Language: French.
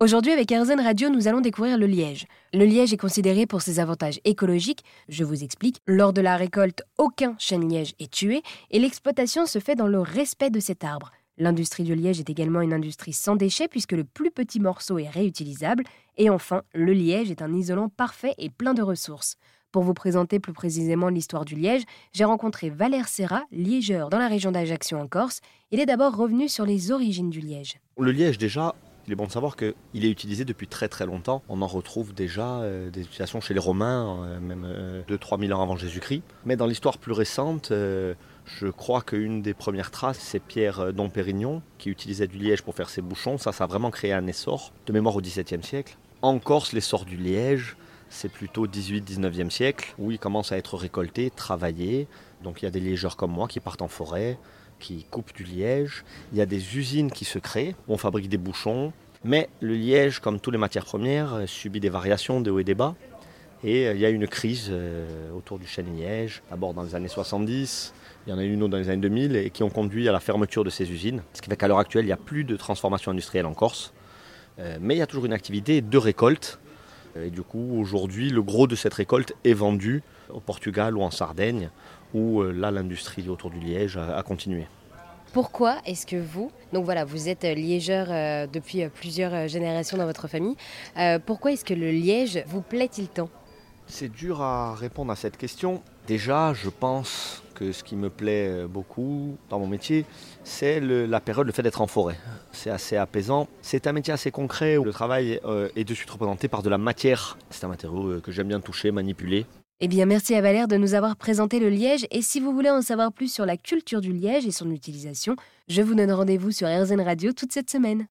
Aujourd'hui, avec RZN Radio, nous allons découvrir le liège. Le liège est considéré pour ses avantages écologiques. Je vous explique. Lors de la récolte, aucun chêne liège est tué et l'exploitation se fait dans le respect de cet arbre. L'industrie du liège est également une industrie sans déchets puisque le plus petit morceau est réutilisable. Et enfin, le liège est un isolant parfait et plein de ressources. Pour vous présenter plus précisément l'histoire du liège, j'ai rencontré Valère Serra, liégeur dans la région d'Ajaccio en Corse. Il est d'abord revenu sur les origines du liège. Le liège, déjà, il est bon de savoir qu'il est utilisé depuis très très longtemps. On en retrouve déjà euh, des utilisations chez les Romains, euh, même 2-3 000 ans avant Jésus-Christ. Mais dans l'histoire plus récente, euh, je crois qu'une des premières traces, c'est Pierre Dompérignon, qui utilisait du liège pour faire ses bouchons. Ça, ça a vraiment créé un essor, de mémoire au XVIIe siècle. En Corse, l'essor du liège, c'est plutôt 18-19e siècle, où il commence à être récolté, travaillé. Donc il y a des liégeurs comme moi qui partent en forêt, qui coupe du liège. Il y a des usines qui se créent, on fabrique des bouchons. Mais le liège, comme toutes les matières premières, euh, subit des variations de haut et des bas. Et euh, il y a une crise euh, autour du chêne liège, d'abord dans les années 70, il y en a eu une autre dans les années 2000, et qui ont conduit à la fermeture de ces usines. Ce qui fait qu'à l'heure actuelle, il n'y a plus de transformation industrielle en Corse. Mais il y a toujours une activité de récolte. Et du coup, aujourd'hui, le gros de cette récolte est vendu au Portugal ou en Sardaigne, où euh, là l'industrie autour du liège a, continué. Pourquoi est-ce que vous, donc voilà, vous êtes liégeur euh, depuis plusieurs générations dans votre famille, euh, pourquoi est-ce que le liège vous plaît-il tant? C'est dur à répondre à cette question. Déjà, je pense que ce qui me plaît beaucoup dans mon métier, c'est la période, le fait d'être en forêt. C'est assez apaisant. C'est un métier assez concret où le travail est de suite représenté par de la matière. C'est un matériau que j'aime bien toucher, manipuler. Eh bien, merci à Valère de nous avoir présenté le liège. Et si vous voulez en savoir plus sur la culture du liège et son utilisation, je vous donne rendez-vous sur RZN Radio toute cette semaine.